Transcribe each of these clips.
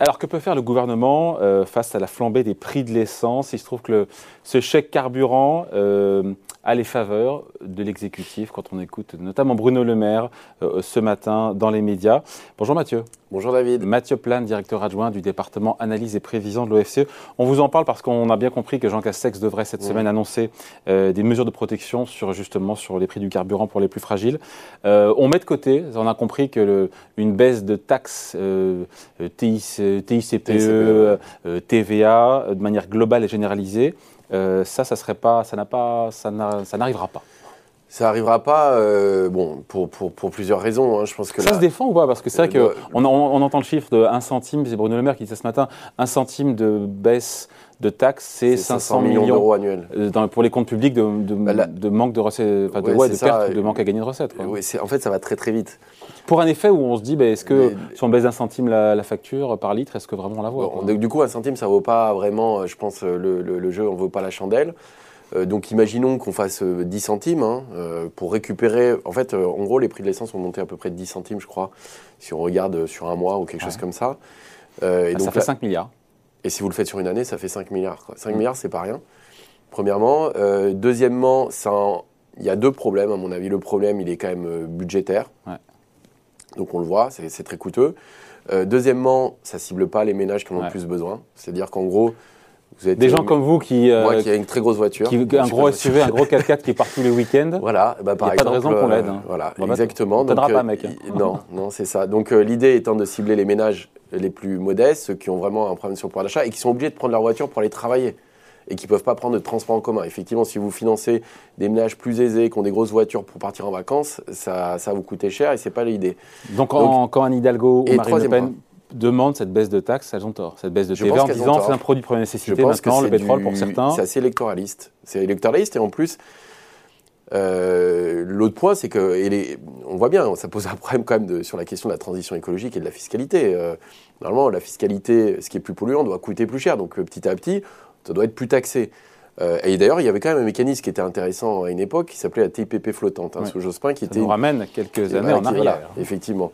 Alors, que peut faire le gouvernement euh, face à la flambée des prix de l'essence? Il se trouve que ce chèque carburant euh, a les faveurs de l'exécutif quand on écoute notamment Bruno Le Maire euh, ce matin dans les médias. Bonjour Mathieu. Bonjour David. Mathieu Plane, directeur adjoint du département analyse et prévision de l'OFCE. On vous en parle parce qu'on a bien compris que Jean Castex devrait cette semaine annoncer euh, des mesures de protection sur justement sur les prix du carburant pour les plus fragiles. Euh, on met de côté, on a compris que le, une baisse de taxes TIC, TICPE, TVA de manière globale et généralisée, ça, ça serait pas, ça n'a pas, ça n'arrivera pas. Ça n'arrivera pas, euh, bon, pour, pour, pour, plusieurs raisons. Hein. Je pense que ça se défend ou pas? Parce que c'est vrai euh, qu'on on, entend le chiffre de 1 centime, c'est Bruno Le Maire qui disait ce matin, 1 centime de baisse de taxes, c'est 500, millions, d'euros annuels. Euh, dans, pour les comptes publics de, de, bah, de manque de recettes, enfin de, ouais, de perte, de manque à gagner de recettes. Oui, en fait, ça va très très vite. Pour un effet où on se dit, bah, est-ce que si on baisse d'un centime la, facture par litre, est-ce que vraiment on la voit Du coup, un centime, ça ne vaut pas vraiment, je pense, le, le, le jeu, on ne vaut pas la chandelle. Euh, donc imaginons qu'on fasse 10 euh, centimes hein, euh, pour récupérer. En fait, en gros, les prix de l'essence ont monté à peu près de 10 centimes, je crois, si on regarde sur un mois ou quelque chose comme ça. et ah, donc, ça fait 5 milliards. Et si vous le faites sur une année, ça fait 5 milliards. 5 mm. milliards, c'est pas rien. Premièrement. deuxièmement, il y a deux problèmes, à mon avis. Le problème, il est quand même budgétaire. Donc on le voit, c'est très coûteux. deuxièmement, ça cible pas les ménages qui en ont le plus besoin. C'est-à-dire qu'en gros, des gens comme vous qui. Euh, Moi qui a une très grosse voiture. Qui, un gros SUV, un gros 4x4 qui part tous les week-ends. Voilà, bah, par Il n'y a pas de raison qu'on l'aide. Hein. Euh, voilà, exactement. On t'aidera pas, mec. Hein. non, non, c'est ça. Donc euh, l'idée étant de cibler les ménages les plus modestes, ceux qui ont vraiment un problème sur le pouvoir d'achat et qui sont obligés de prendre leur voiture pour aller travailler et qui ne peuvent pas prendre de transport en commun. Effectivement, si vous financez des ménages plus aisés, qui ont des grosses voitures pour partir en vacances, ça, ça vous coûter cher et ce n'est pas l'idée. Donc, Donc, quand un Hidalgo ou Marine Le Pen demandent cette baisse de taxes, elles ont tort. Cette baisse de TVA en disant c'est un produit de première nécessité maintenant, le pétrole pour certains. C'est assez électoraliste. C'est électoraliste et en plus, euh, l'autre point, c'est que et on voit bien, ça pose un problème quand même de, sur la question de la transition écologique et de la fiscalité. Euh, normalement, la fiscalité, ce qui est plus polluant, doit coûter plus cher. Donc petit à petit, ça doit être plus taxé. Euh, et d'ailleurs, il y avait quand même un mécanisme qui était intéressant à une époque, qui s'appelait la TIPP flottante, hein, sous Jospin, qui ça était... nous ramène quelques années en arrière. effectivement.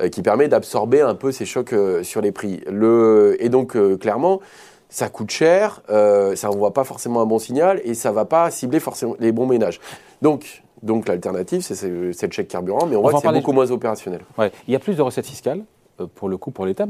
Euh, qui permet d'absorber un peu ces chocs euh, sur les prix. Le, et donc, euh, clairement, ça coûte cher, ça n'envoie pas forcément un bon signal et ça ne va pas cibler forcément les bons ménages. Donc, donc l'alternative, c'est le chèque carburant, mais on, voit que c'est beaucoup moins opérationnel. Ouais. Il y a plus de recettes fiscales, pour le coup, pour l'État,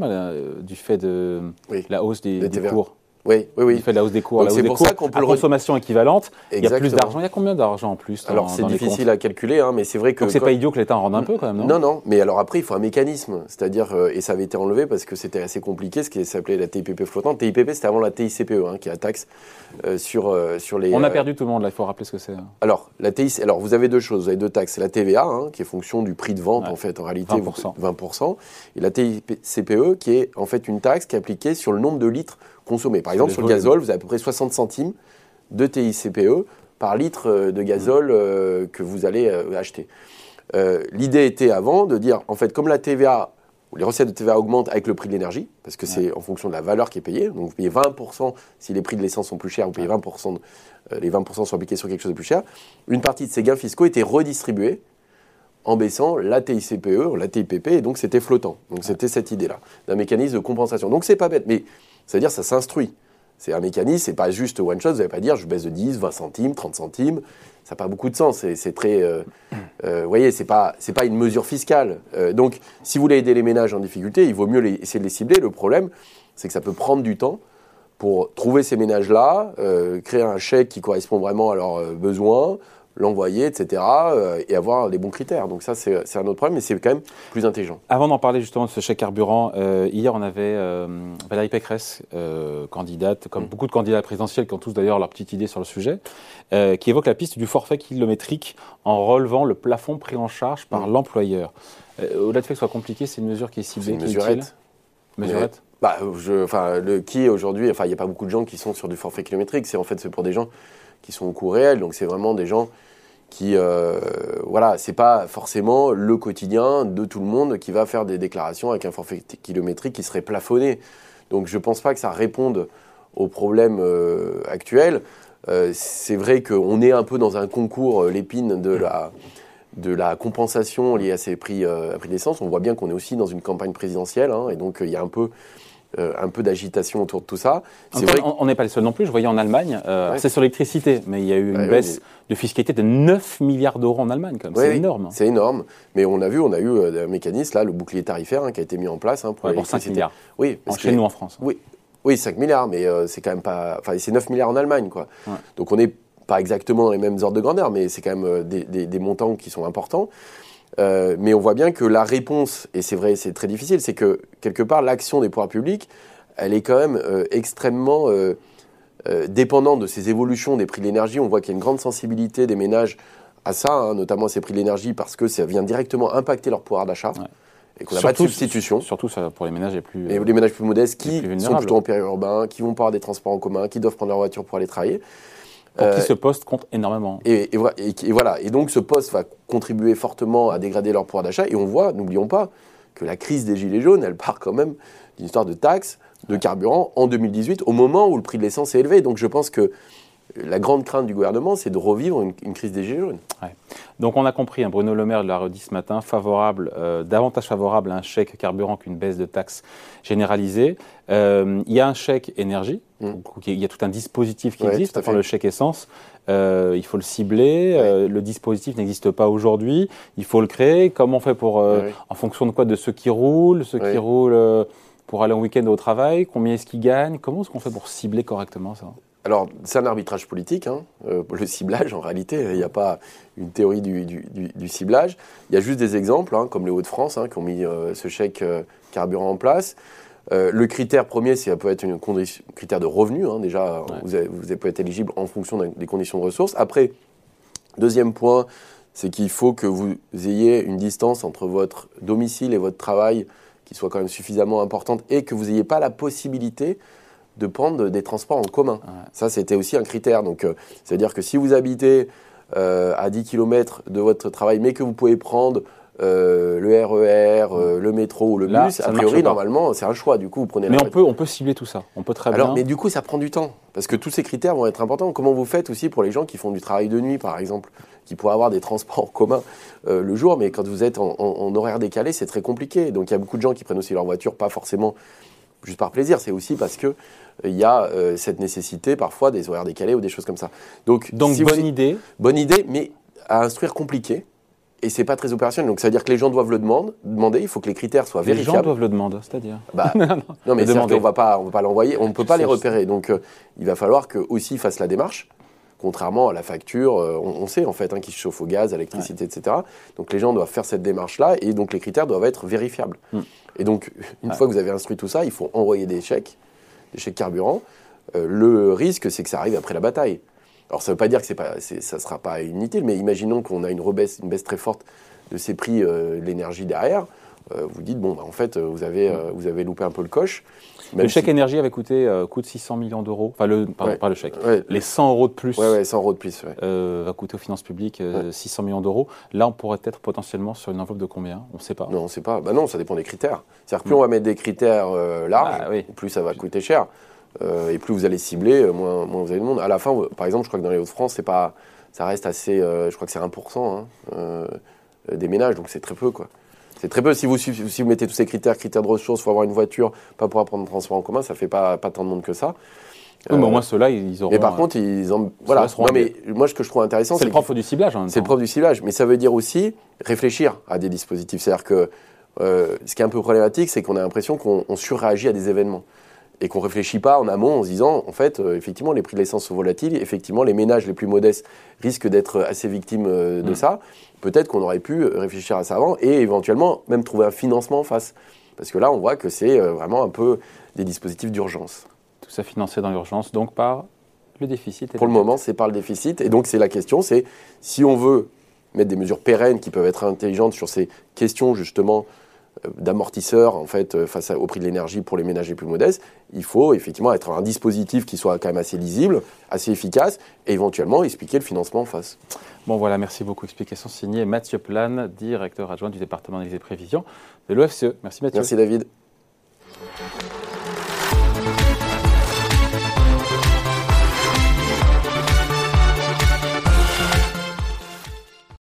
du fait de la hausse des, des cours. Oui, oui, oui. Il fait la hausse des cours. C'est pour ça qu'on peut à consommation équivalente. Il y a plus d'argent. Il y a combien d'argent en plus Alors c'est difficile à calculer, hein, mais c'est vrai que. Donc c'est pas idiot que l'État en rende un peu quand même, non? Non, non. Mais alors après, il faut un mécanisme, c'est-à-dire euh, et ça avait été enlevé parce que c'était assez compliqué, ce qui s'appelait la TIPP flottante. TIPP, c'était avant la TICPE, hein, qui est la taxe euh, sur euh, sur les. On a perdu tout le monde là. Il faut rappeler ce que c'est. Hein. Alors la TIC, alors vous avez deux choses. Vous avez deux taxes. La TVA, hein, qui est fonction du prix de vente en fait, en réalité 20%. 20%, et la TICPE, qui est en fait une taxe qui est appliquée sur le nombre de litres consommer. Par exemple, sur le gazole, vous avez à peu près 60 centimes de TICPE par litre euh, de gazole euh, que vous allez euh, acheter. L'idée était avant de dire, en fait, comme la TVA, les recettes de TVA augmentent avec le prix de l'énergie, parce que c'est en fonction de la valeur qui est payée. Donc vous payez 20% si les prix de l'essence sont plus chers, vous payez 20%, les 20% sont appliqués sur quelque chose de plus cher. Une partie de ces gains fiscaux étaient redistribués en baissant la TICPE, la TIPP, et donc c'était flottant. Donc c'était cette idée-là, d'un mécanisme de compensation. Donc c'est pas bête, mais c'est-à-dire ça s'instruit. C'est un mécanisme, c'est pas juste one shot, vous n'allez pas dire je baisse de 10, 20 centimes, 30 centimes, ça n'a pas beaucoup de sens, c'est très... Euh, euh, vous voyez, c'est pas, pas une mesure fiscale. Euh, donc si vous voulez aider les ménages en difficulté, il vaut mieux essayer de les cibler. Le problème, c'est que ça peut prendre du temps pour trouver ces ménages-là, créer un chèque qui correspond vraiment à leurs besoins, l'envoyer, etc., euh, et avoir les bons critères. Donc ça, c'est un autre problème, mais c'est quand même plus intelligent. Avant d'en parler justement de ce chèque carburant, euh, hier, on avait euh, Valérie Pécresse, candidate, comme mm. beaucoup de candidats présidentiels qui ont tous d'ailleurs leur petite idée sur le sujet, qui évoque la piste du forfait kilométrique en relevant le plafond pris en charge par mm. l'employeur. Au-delà du fait que ce soit compliqué, c'est une mesure qui est ciblée, qui mesurette. Mesurette bah, je, enfin, le qui aujourd'hui, enfin, il n'y a pas beaucoup de gens qui sont sur du forfait kilométrique. C'est en fait c'est pour des gens qui sont au coût réel. Donc c'est vraiment des gens qui, euh, voilà, c'est pas forcément le quotidien de tout le monde qui va faire des déclarations avec un forfait kilométrique qui serait plafonné. Donc je pense pas que ça réponde aux problèmes euh, actuels. Euh, c'est vrai qu'on est un peu dans un concours, l'épine de la, de la compensation liée à ces prix, à prix d'essence. On voit bien qu'on est aussi dans une campagne présidentielle, hein, et donc il y a un peu euh, un peu d'agitation autour de tout ça. on n'est pas les seuls non plus. Je voyais en Allemagne, euh, c'est sur l'électricité, mais il y a eu une baisse de fiscalité de 9 milliards d'euros en Allemagne. C'est énorme. C'est énorme. Mais on a vu, on a eu euh, un mécanisme, là, le bouclier tarifaire, hein, qui a été mis en place hein, pour, 5 milliards. Oui. En chez nous en France. Oui. Oui, 5 milliards, mais c'est quand même pas. Enfin, c'est 9 milliards en Allemagne, quoi. Donc on n'est pas exactement dans les mêmes ordres de grandeur, mais c'est quand même des, des, montants qui sont importants. Euh, mais on voit bien que la réponse, et c'est vrai, c'est très difficile, c'est que quelque part, l'action des pouvoirs publics, elle est quand même euh, extrêmement euh, dépendante de ces évolutions des prix de l'énergie. On voit qu'il y a une grande sensibilité des ménages à ça, hein, notamment à ces prix de l'énergie, parce que ça vient directement impacter leur pouvoir d'achat. Et qu'on n'a pas de substitution. Surtout ça, pour les ménages les plus. Et les ménages plus modestes qui sont plutôt en périurbain, qui vont pas avoir des transports en commun, qui doivent prendre leur voiture pour aller travailler. Pour qui euh, ce poste compte énormément. Et, voilà. Et donc ce poste va contribuer fortement à dégrader leur pouvoir d'achat. Et on voit, n'oublions pas, que la crise des Gilets jaunes, elle part quand même d'une histoire de taxes, de carburant en 2018, au moment où le prix de l'essence est élevé. Donc je pense que la grande crainte du gouvernement, c'est de revivre une, crise des Gilets jaunes. Donc on a compris, hein, Bruno Le Maire l'a redit ce matin, favorable, euh, davantage favorable à un chèque carburant qu'une baisse de taxes généralisée. Euh, il y a un chèque énergie, mmh. il y a tout un dispositif qui existe, enfin le chèque essence. Euh, il faut le cibler. le dispositif n'existe pas aujourd'hui. Il faut le créer. Comment on fait pour, en fonction de quoi, de ceux qui roulent, ceux qui roulent pour aller en week-end au travail Combien est-ce qu'ils gagnent Comment est-ce qu'on fait pour cibler correctement ça? Alors, c'est un arbitrage politique, hein, euh, le ciblage en réalité. Il n'y a pas une théorie du, ciblage. Il y a juste des exemples, hein, comme les Hauts-de-France, hein, qui ont mis euh, ce chèque euh, carburant en place. le critère premier, ça peut être un critère de revenu. déjà, vous, vous pouvez être éligible en fonction des conditions de ressources. Après, deuxième point, c'est qu'il faut que vous ayez une distance entre votre domicile et votre travail qui soit quand même suffisamment importante et que vous n'ayez pas la possibilité de prendre des transports en commun. Ça, c'était aussi un critère. Donc, euh, c'est-à-dire que si vous habitez euh, à 10 km de votre travail, mais que vous pouvez prendre euh, le RER, e le métro ou le bus, a priori, normalement, c'est un choix. Du coup, vous prenez. Mais on peut, on peut cibler tout ça. On peut très Alors, Mais du coup, ça prend du temps parce que tous ces critères vont être importants. Comment vous faites aussi pour les gens qui font du travail de nuit, par exemple, qui pourraient avoir des transports en commun le jour, mais quand vous êtes en, en horaire décalé, c'est très compliqué. Donc, il y a beaucoup de gens qui prennent aussi leur voiture, pas forcément juste par plaisir, c'est aussi parce que il y a euh, cette nécessité parfois des horaires décalés ou des choses comme ça. Donc, Donc bonne idée. Bonne idée, mais à instruire compliqué. Et c'est pas très opérationnel. Donc ça veut dire que les gens doivent le demander. demander il faut que les critères soient vérifiables. Les gens doivent le demander, c'est-à-dire bah, Non, mais on va pas, on va pas l'envoyer. On ne peut pas les repérer. Donc euh, il va falloir qu'eux aussi fassent la démarche. Contrairement à la facture, euh, on, sait en fait hein, qui se chauffe au gaz, à l'électricité, etc. Donc les gens doivent faire cette démarche-là et donc les critères doivent être vérifiables. Hmm. Et donc une fois que vous avez instruit tout ça, il faut envoyer des chèques chez carburant, euh, le risque, c'est que ça arrive après la bataille. Alors, ça ne veut pas dire que ça ne sera pas inutile, mais imaginons qu'on a une, rebaisse, une baisse très forte de ces prix euh, de l'énergie derrière. Euh, vous dites, bon, bah, en fait, vous avez, vous avez loupé un peu le coche. le chèque énergie avait coûté coûte 600 millions d'euros. Enfin, le, pardon, pas le chèque. Les 100 euros de plus. Ouais, 100 euros de plus. va coûter aux finances publiques 600 millions d'euros. Là, on pourrait être potentiellement sur une enveloppe de combien? On ne sait pas. Non, on ne sait pas. Bah non, ça dépend des critères. C'est-à-dire, plus mm. on va mettre des critères larges, bah plus ça va coûter cher. Euh, et plus vous allez cibler, euh, moins, moins, vous avez de monde. À la fin, par exemple, je crois que dans les Hauts-de-France, c'est pas, ça reste assez, euh, je crois que c'est 1% hein, des ménages, donc c'est très peu, quoi. C'est très peu. Si vous, si vous mettez tous ces critères, critères de ressources, il faut avoir une voiture, pas pouvoir prendre un transport en commun, ça fait pas, pas tant de monde que ça. Oui, mais au moins ceux-là, ils auront. Mais par contre, ils ont. Voilà. Non, mais moi, ce que je trouve intéressant, c'est le propre du ciblage. C'est le propre du ciblage, mais ça veut dire aussi réfléchir à des dispositifs. C'est-à-dire que ce qui est un peu problématique, c'est qu'on a l'impression qu'on surréagit à des événements et qu'on ne réfléchit pas en amont en se disant, en fait, euh, effectivement, les prix de l'essence sont volatiles, effectivement, les ménages les plus modestes risquent d'être assez victimes euh, de mm. ça. Peut-être qu'on aurait pu réfléchir à ça avant et éventuellement même trouver un financement en face. Parce que là, on voit que c'est euh, vraiment un peu des dispositifs d'urgence. Tout ça financé dans l'urgence, donc par le déficit. Pour le moment, c'est par le déficit. Et donc, c'est la question, c'est si on veut mettre des mesures pérennes qui peuvent être intelligentes sur ces questions, justement, d'amortisseurs en fait euh, face au prix de l'énergie pour les ménages les plus modestes, il faut effectivement être un dispositif qui soit quand même assez lisible, assez efficace et éventuellement expliquer le financement en face. Bon voilà, merci beaucoup. Explication signée Mathieu Plane, directeur adjoint du département des prévisions de l'OFCE. Merci Mathieu. Merci David.